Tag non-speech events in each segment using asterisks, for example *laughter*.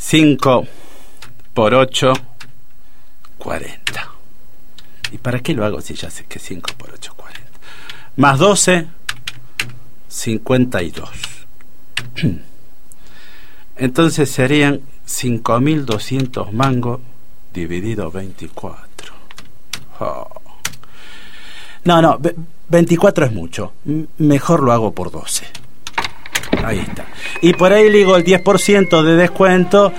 5 por 8, 40. ¿Y para qué lo hago si ya sé que 5 por 8, 40? Más 12, 52. *clears throat* Entonces serían 5.200 mangos dividido 24. Oh. No, no, 24 es mucho. Mejor lo hago por 12. Ahí está. Y por ahí le digo el 10% de descuento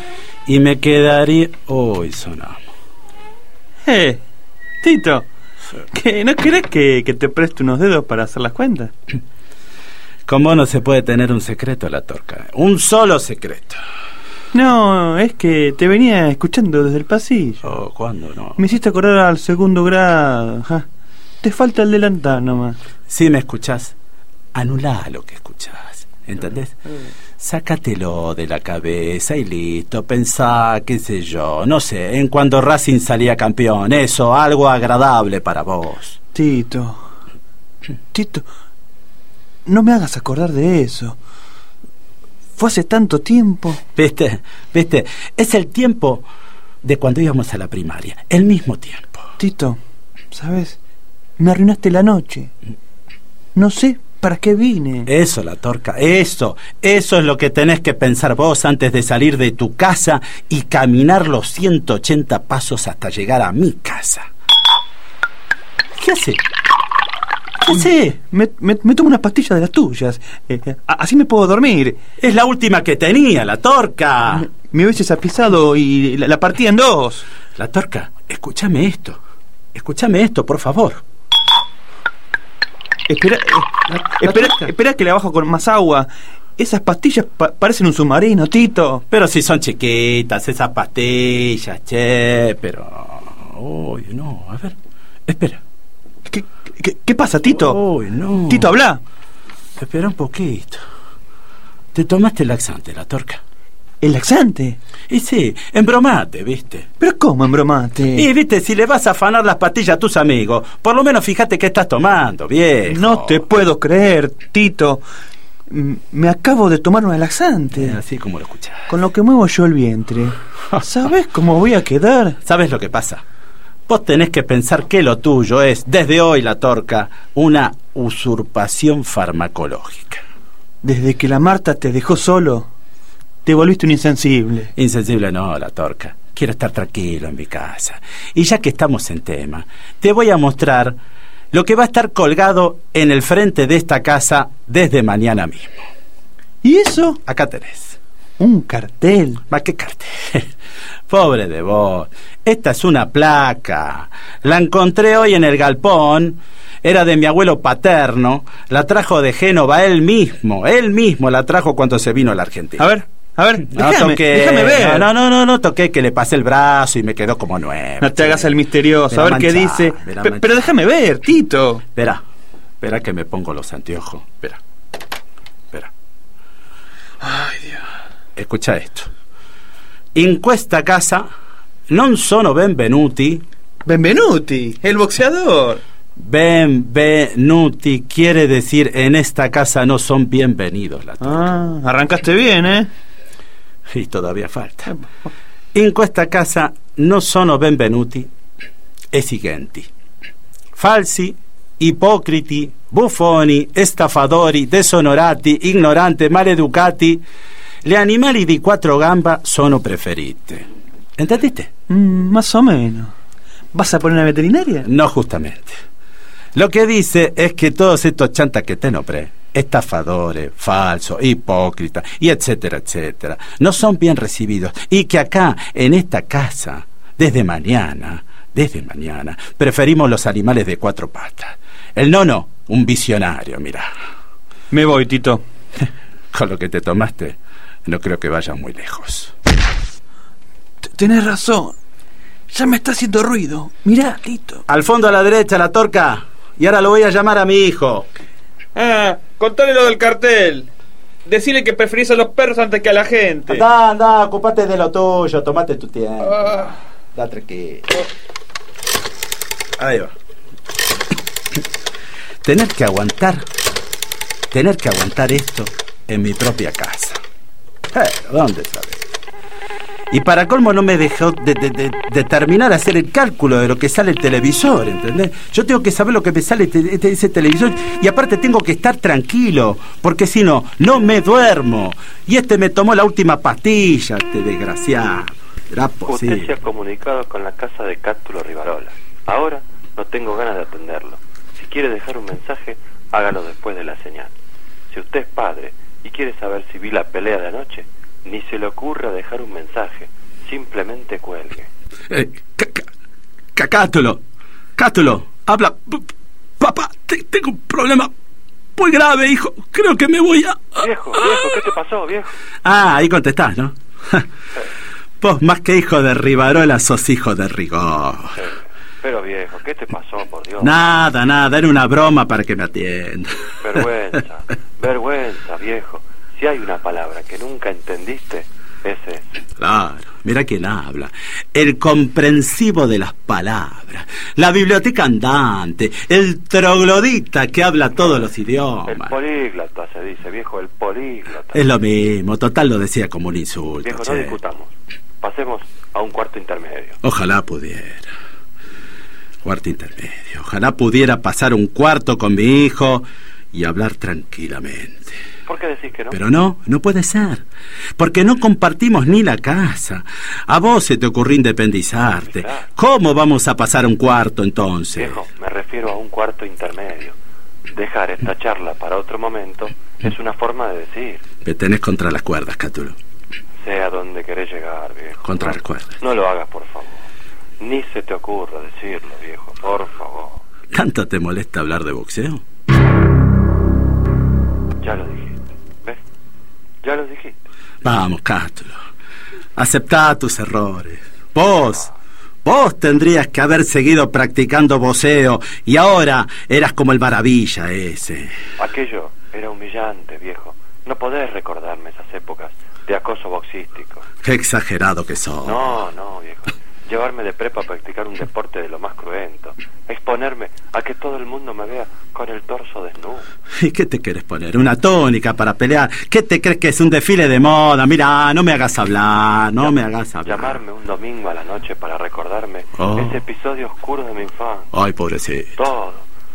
y me quedaría... Uy, sonamos. Eh, Tito, ¿que ¿no querés que, que te preste unos dedos para hacer las cuentas? ¿Cómo no se puede tener un secreto la torca? Un solo secreto. No, es que te venía escuchando desde el pasillo. Oh, ¿cuándo no? Me hiciste acordar al segundo grado. Ja. Te falta el delantal nomás. Si me escuchás, anulá lo que escuchás. ¿Entendés? Sácatelo de la cabeza y listo. Pensá, qué sé yo, no sé, en cuando Racing salía campeón. Eso, algo agradable para vos. Tito. Tito. No me hagas acordar de eso. Fue hace tanto tiempo. ¿Viste? ¿Viste? Es el tiempo de cuando íbamos a la primaria. El mismo tiempo. Tito, ¿sabes? Me arruinaste la noche. No sé para qué vine. Eso, la torca, eso. Eso es lo que tenés que pensar vos antes de salir de tu casa y caminar los 180 pasos hasta llegar a mi casa. ¿Qué hace? ¿Qué hace? Me, me, me tomo unas pastillas de las tuyas. Eh, eh, así me puedo dormir. Es la última que tenía, la torca. Me, me hubieses apisado y la, la partí en dos. La torca, escúchame esto. Escúchame esto, por favor. Espera, eh, La- la espera, espera que la bajo con más agua. Esas pastillas pa- parecen un submarino, Tito. Pero si son chiquitas esas pastillas, che, pero... Uy, no, a ver. Espera. ¿Qué, qué, qué pasa, Tito? Uy, no. Tito, habla. Espera un poquito. Te tomaste el laxante, la torca. El laxante. Y sí, embromate, ¿viste? ¿Pero cómo embromate? Y viste, si le vas a afanar las pastillas a tus amigos, por lo menos fíjate qué estás tomando, viejo. No te puedo creer, Tito. Me acabo de tomar un laxante. Eh, Así como lo escuchás. Con lo que muevo yo el vientre. *laughs* ¿Sabes cómo voy a quedar? ¿Sabes lo que pasa? Vos tenés que pensar que lo tuyo es, desde hoy la torca, una usurpación farmacológica. Desde que la Marta te dejó solo, te volviste un insensible. Insensible no, la torca. Quiero estar tranquilo en mi casa. Y ya que estamos en tema, te voy a mostrar lo que va a estar colgado en el frente de esta casa desde mañana mismo. ¿Y eso? Acá tenés. Un cartel. ¿Más qué cartel? *laughs* Pobre de vos. Esta es una placa. La encontré hoy en el galpón. Era de mi abuelo paterno. La trajo de Génova él mismo. Él mismo la trajo cuando se vino a la Argentina. A ver, a ver, No déjame, toqué. déjame ver. No, no, no, no toqué que le pasé el brazo y me quedó como nuevo. No te hagas el misterioso, a ver qué dice. Pe-. Pero déjame ver, Tito. Espera, espera que me pongo los anteojos. Espera, espera. Ay, Dios. Escucha esto. In questa casa non sono benvenuti. Benvenuti, el boxeador. Benvenuti quiere decir en esta casa no son bienvenidos. La Ah, arrancaste bien, ¿eh? *laughs* Y todavía falta. In questa casa non sono benvenuti esigenti. Falsi, ipocriti, buffoni, estafadori, desonorati, ignoranti, maleducati. Gli animali di quattro gamba sono preferiti. ¿Entendiste? Mm, más o menos. ¿Vas a poner una veterinaria? No justamente. Lo que dice es que todos estos chantas que te nombré, estafadores, falsos, hipócritas, y etcétera, etcétera, no son bien recibidos. Y que acá, en esta casa, desde mañana, desde mañana, preferimos los animales de cuatro patas. El nono, un visionario, mira. Me voy, Tito. *laughs* Con lo que te tomaste, no creo que vayas muy lejos. T- Tenés razón. Ya me está haciendo ruido. Mirá, Tito. Al fondo a la derecha, la torca. Y ahora lo voy a llamar a mi hijo. Ah, contale lo del cartel. Decirle que preferís a los perros antes que a la gente. Anda, anda, ocupate de lo tuyo, tomate tu tiempo. Ah. Da tranquilo. Ahí va. Tener que aguantar, tener que aguantar esto en mi propia casa. Pero, ¿dónde sabes? Y para colmo no me dejó de, de, terminar a hacer el cálculo de lo que sale el televisor, ¿entendés? Yo tengo que saber lo que me sale este, ese televisor y aparte tengo que estar tranquilo, porque si no, no me duermo. Y este me tomó la última pastilla, este desgraciado. Usted se ha comunicado con la casa de Cátulo Rivarola. Ahora no tengo ganas de atenderlo. Si quiere dejar un mensaje, hágalo después de la señal. Si usted es padre y quiere saber si vi la pelea de anoche, ni se le ocurra dejar un mensaje. Simplemente cuelgue. Eh, Cátulo, habla. Papá, tengo un problema muy grave, hijo. Creo que me voy a... Viejo, viejo, ¿qué te pasó, viejo? Ah, ahí contestás, ¿no? *laughs* Vos más que hijo de Rivarola sos hijo de Rigor. Pero viejo, ¿qué te pasó, por Dios? Nada, nada, era una broma para que me atienda. Vergüenza, *laughs* vergüenza, viejo. Si hay una palabra que nunca entendiste, es esa. Claro, mira quién habla. El comprensivo de las palabras. La biblioteca andante. El troglodita que habla todos los idiomas. El políglota se dice, viejo, el políglota. Es lo mismo, total lo decía como un insulto. Viejo, no discutamos. Pasemos a un cuarto intermedio. Ojalá pudiera. Cuarto intermedio. Ojalá pudiera pasar un cuarto con mi hijo y hablar tranquilamente. ¿Por qué decís que no? Pero no, no puede ser. Porque no compartimos ni la casa. A vos se te ocurrió independizarte. ¿Cómo vamos a pasar un cuarto entonces? Viejo, me refiero a un cuarto intermedio. Dejar esta charla para otro momento es una forma de decir. Me tenés contra las cuerdas, Cátulo. Sé a dónde querés llegar, viejo. Contra las cuerdas. No lo hagas, por favor. Ni se te ocurra decirlo, viejo, por favor. ¿Tanto te molesta hablar de boxeo? Ya lo dijiste. Ya lo dijiste. Vamos, Cátulo. Aceptá tus errores. Vos, vos tendrías que haber seguido practicando boxeo y ahora eras como el maravilla ese. Aquello era humillante, viejo. No podés recordarme esas épocas de acoso boxístico. Qué exagerado que sos. No, no, viejo llevarme de prepa a practicar un deporte de lo más cruento, exponerme a que todo el mundo me vea con el torso desnudo. ¿Y qué te quieres poner? ¿Una tónica para pelear? ¿Qué te crees que es un desfile de moda? Mira, no me hagas hablar, no me hagas hablar. Llamarme un domingo a la noche para recordarme oh. ese episodio oscuro de mi infancia. Ay, pobrecito. Todo,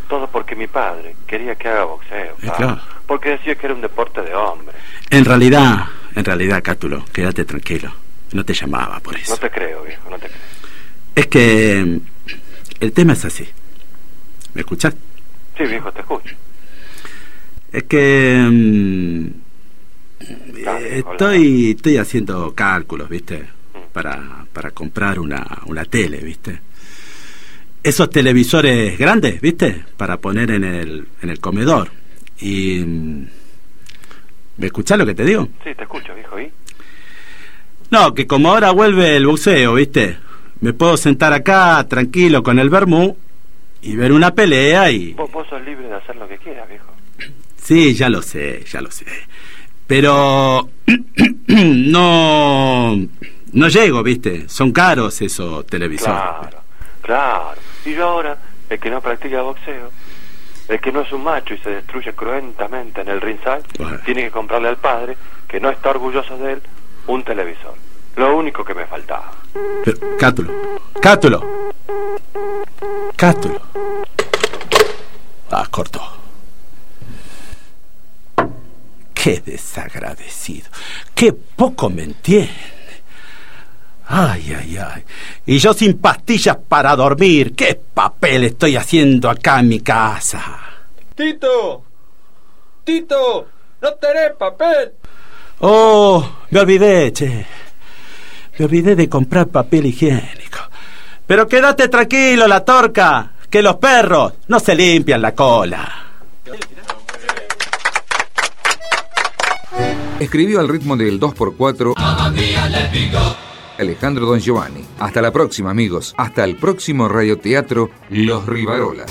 todo porque mi padre quería que haga boxeo. claro. Porque decía que era un deporte de hombre. En realidad, en realidad, Cátulo, quédate tranquilo. No te llamaba por eso. No te creo, viejo, no te creo. Es que el tema es así. ¿Me escuchas? Sí, viejo, te escucho. Es que mm, estoy estoy haciendo cálculos, ¿viste? Mm. Para, para comprar una, una tele, ¿viste? Esos televisores grandes, ¿viste? Para poner en el, en el comedor. Y... Mm, ¿Me escuchás lo que te digo? Sí, te escucho, viejo, ¿y? No, que como ahora vuelve el buceo, ¿viste? Me puedo sentar acá tranquilo con el vermú y ver una pelea y... Vos, sos libre de hacer lo que quieras, viejo. Sí, ya lo sé, ya lo sé. Pero *clears throat* no no llego, ¿viste? Son caros esos televisores. Claro, claro. Y yo ahora, el que no practica boxeo, el que no es un macho y se destruye cruentamente en el ringside, tiene que comprarle al padre, que no está orgulloso de él, un televisor. Lo único que me faltaba. Pero, Cátulo, Cátulo, Cátulo. Ah, cortó. Qué desagradecido. Qué poco me entiende. Ay, ay, ay. Y yo sin pastillas para dormir. ¿Qué papel estoy haciendo acá en mi casa? Tito. Tito. No tenés papel. Oh, me olvidé, che. Me olvidé de comprar papel higiénico. Pero quédate tranquilo, la torca, que los perros no se limpian la cola. Escribió al ritmo del 2x4 Alejandro Don Giovanni. Hasta la próxima, amigos. Hasta el próximo radioteatro Los Rivarolas.